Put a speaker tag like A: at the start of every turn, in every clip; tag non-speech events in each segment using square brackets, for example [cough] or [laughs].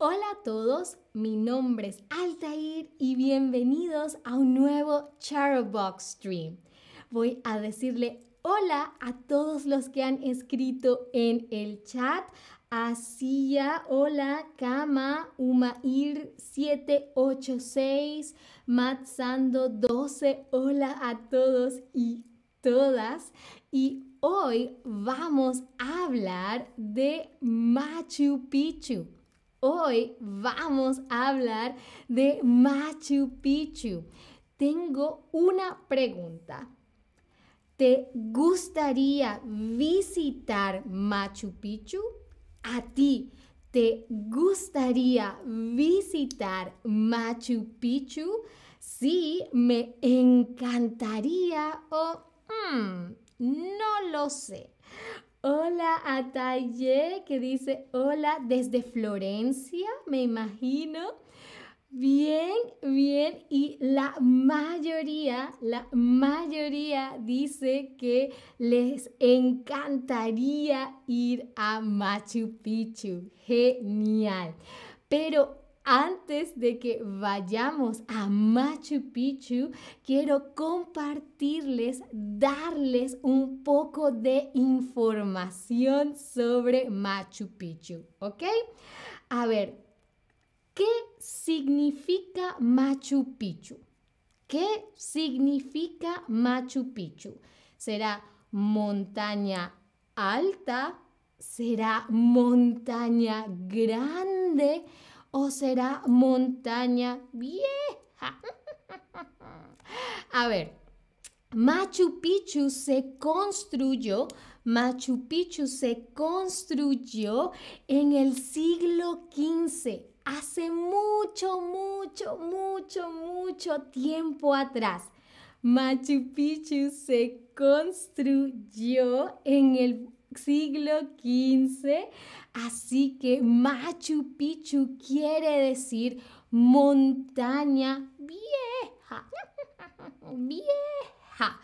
A: Hola a todos, mi nombre es Altair y bienvenidos a un nuevo Charbox Stream. Voy a decirle hola a todos los que han escrito en el chat. Asia, hola, Kama, Umair 786, Matsando 12, hola a todos y todas. Y hoy vamos a hablar de Machu Picchu. Hoy vamos a hablar de Machu Picchu. Tengo una pregunta. ¿Te gustaría visitar Machu Picchu? ¿A ti te gustaría visitar Machu Picchu? Sí, me encantaría o hmm, no lo sé. Hola a Taye que dice hola desde Florencia, me imagino. Bien, bien. Y la mayoría, la mayoría dice que les encantaría ir a Machu Picchu. Genial. Pero antes de que vayamos a Machu Picchu, quiero compartirles, darles un poco de información sobre Machu Picchu, ¿ok? A ver, ¿qué significa Machu Picchu? ¿Qué significa Machu Picchu? ¿Será montaña alta? ¿Será montaña grande? O será montaña vieja? [laughs] A ver, Machu Picchu se construyó, Machu Picchu se construyó en el siglo XV, hace mucho, mucho, mucho, mucho tiempo atrás. Machu Picchu se construyó en el siglo XV Así que Machu Picchu quiere decir montaña vieja. [laughs] vieja.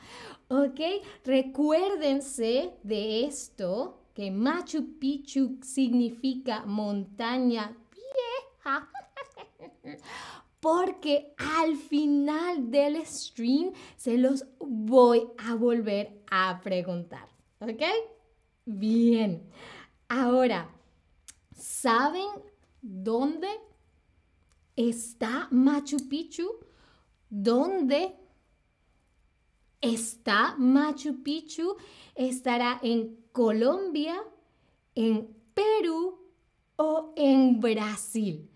A: ¿Ok? Recuérdense de esto, que Machu Picchu significa montaña vieja. [laughs] Porque al final del stream se los voy a volver a preguntar. ¿Ok? Bien. Ahora, ¿saben dónde está Machu Picchu? ¿Dónde está Machu Picchu? ¿Estará en Colombia, en Perú o en Brasil?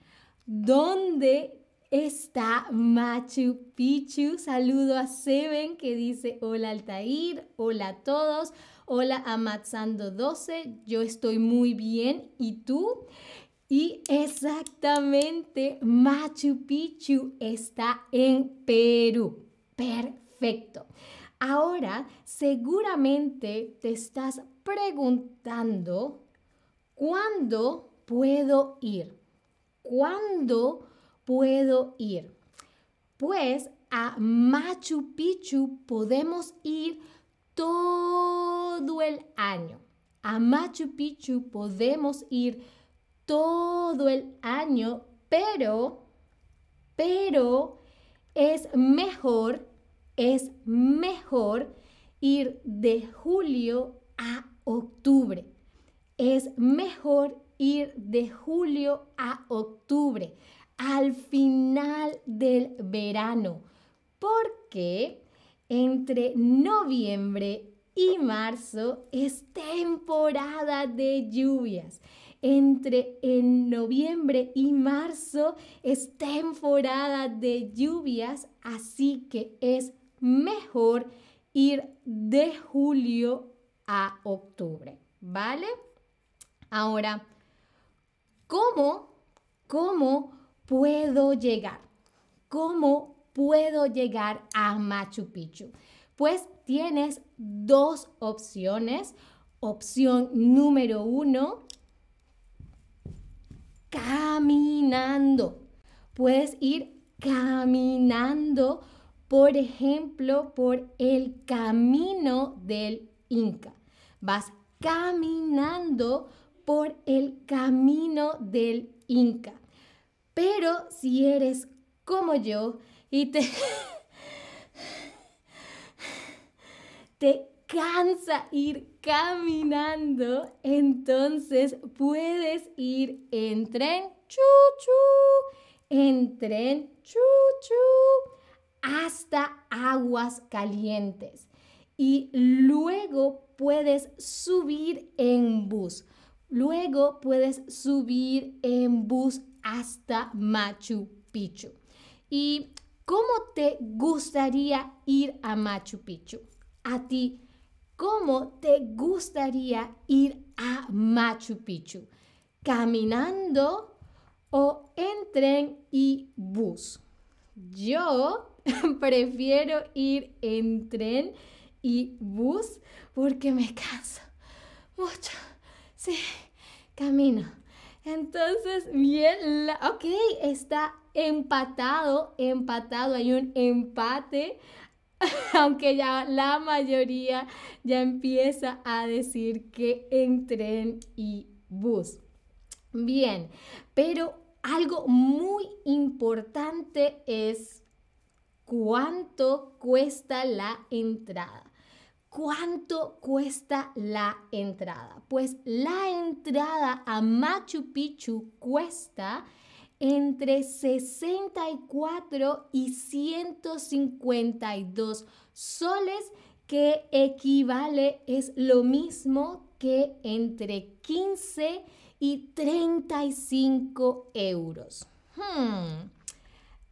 A: ¿Dónde está Machu Picchu? Saludo a Seven que dice hola Altair, hola a todos. Hola Amatzando 12, yo estoy muy bien. ¿Y tú? Y exactamente, Machu Picchu está en Perú. Perfecto. Ahora, seguramente te estás preguntando, ¿cuándo puedo ir? ¿Cuándo puedo ir? Pues a Machu Picchu podemos ir todo el año. A Machu Picchu podemos ir todo el año, pero, pero es mejor, es mejor ir de julio a octubre. Es mejor ir de julio a octubre, al final del verano, porque entre noviembre y marzo es temporada de lluvias. Entre en noviembre y marzo es temporada de lluvias, así que es mejor ir de julio a octubre, ¿vale? Ahora, ¿cómo, cómo puedo llegar? ¿Cómo puedo llegar a Machu Picchu? Pues tienes dos opciones. Opción número uno, caminando. Puedes ir caminando, por ejemplo, por el camino del Inca. Vas caminando por el camino del Inca. Pero si eres como yo y te, te cansa ir caminando, entonces puedes ir en tren, chu, en tren, chu, hasta aguas calientes. Y luego puedes subir en bus. Luego puedes subir en bus hasta Machu Picchu. ¿Y cómo te gustaría ir a Machu Picchu? A ti, ¿cómo te gustaría ir a Machu Picchu? ¿Caminando o en tren y bus? Yo [laughs] prefiero ir en tren y bus porque me canso mucho. Sí, camino. Entonces, bien, ok, está empatado, empatado, hay un empate, [laughs] aunque ya la mayoría ya empieza a decir que en tren y bus. Bien, pero algo muy importante es cuánto cuesta la entrada. ¿Cuánto cuesta la entrada? Pues la entrada a Machu Picchu cuesta entre 64 y 152 soles, que equivale, es lo mismo que entre 15 y 35 euros. Hmm.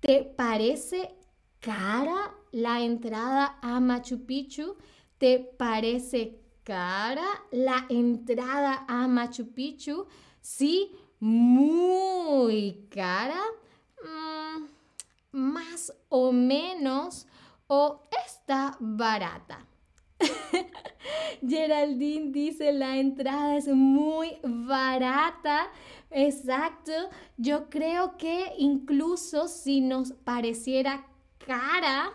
A: ¿Te parece cara la entrada a Machu Picchu? ¿Te parece cara la entrada a Machu Picchu? Sí, muy cara. Mm, más o menos. O está barata. [laughs] Geraldine dice la entrada es muy barata. Exacto. Yo creo que incluso si nos pareciera cara,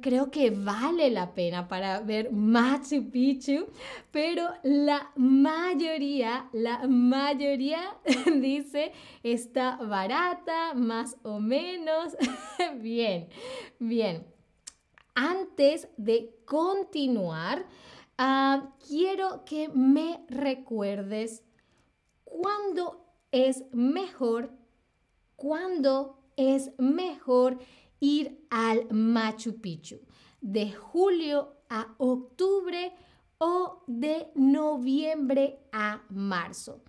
A: creo que vale la pena para ver Machu Picchu, pero la mayoría, la mayoría [laughs] dice está barata, más o menos. [laughs] bien, bien. Antes de continuar, quiero que me recuerdes cuándo es mejor, cuándo es mejor ir al Machu Picchu, de julio a octubre o de noviembre a marzo.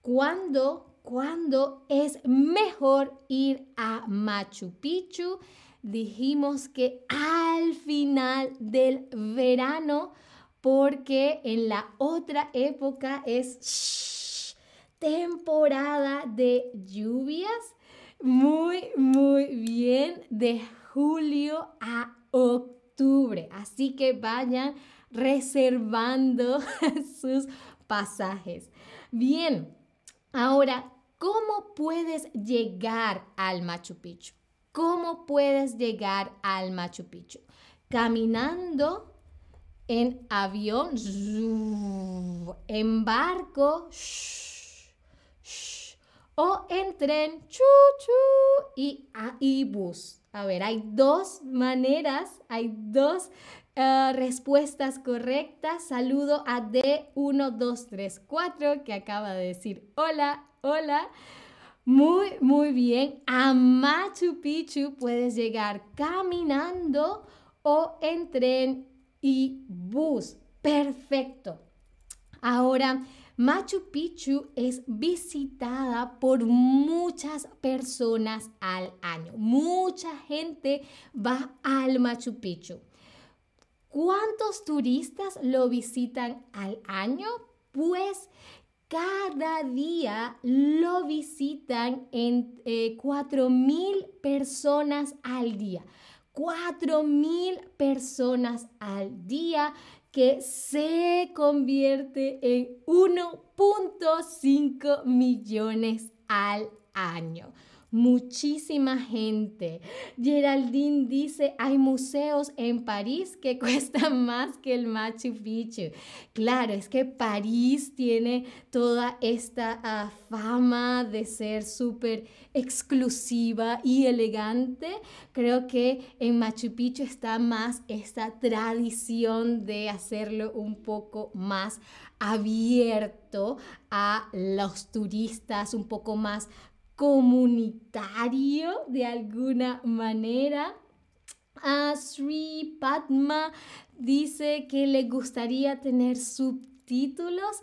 A: ¿Cuándo, cuándo es mejor ir a Machu Picchu? Dijimos que al final del verano, porque en la otra época es temporada de lluvias muy, muy bien de julio a octubre. Así que vayan reservando [laughs] sus pasajes. Bien, ahora, ¿cómo puedes llegar al Machu Picchu? ¿Cómo puedes llegar al Machu Picchu? Caminando en avión, en barco, o en tren, chu, y, y bus. A ver, hay dos maneras, hay dos eh, respuestas correctas. Saludo a D1234 que acaba de decir hola, hola. Muy, muy bien. A Machu Picchu puedes llegar caminando o en tren y bus. Perfecto. Ahora, Machu Picchu es visitada por muchas personas al año. Mucha gente va al Machu Picchu. ¿Cuántos turistas lo visitan al año? Pues cada día lo visitan en eh, 4.000 personas al día. 4.000 personas al día que se convierte en 1.5 millones al año. Muchísima gente. Geraldine dice, hay museos en París que [laughs] cuestan más que el Machu Picchu. Claro, es que París tiene toda esta ah, fama de ser súper exclusiva y elegante. Creo que en Machu Picchu está más esta tradición de hacerlo un poco más abierto a los turistas, un poco más comunitario de alguna manera. A Sri Padma dice que le gustaría tener subtítulos.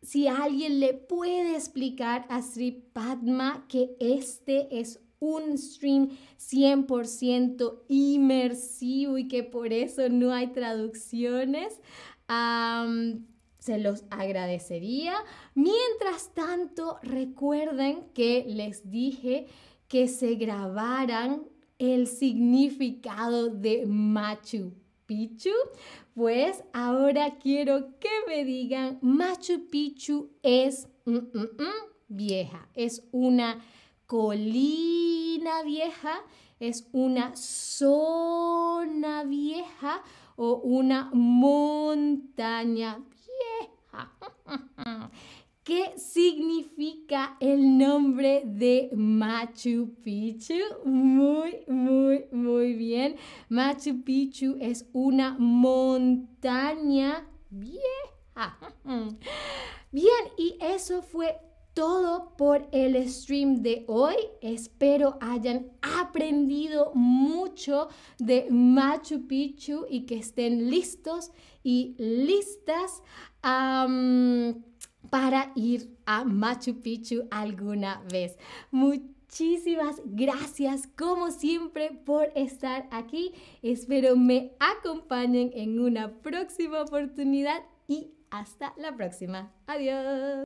A: si alguien le puede explicar a Sri Padma que este es un stream 100% inmersivo y que por eso no hay traducciones se los agradecería. Mientras tanto, recuerden que les dije que se grabaran el significado de Machu Picchu. Pues ahora quiero que me digan, Machu Picchu es mm, mm, mm, vieja, es una colina vieja, es una zona vieja o una montaña [laughs] ¿Qué significa el nombre de Machu Picchu? Muy, muy, muy bien. Machu Picchu es una montaña vieja. [laughs] Bien, y eso fue todo por el stream de hoy. Espero hayan aprendido mucho de Machu Picchu y que estén listos y listas para ir a Machu Picchu alguna vez. Muchísimas gracias como siempre por estar aquí. Espero me acompañen en una próxima oportunidad y hasta la próxima. Adiós.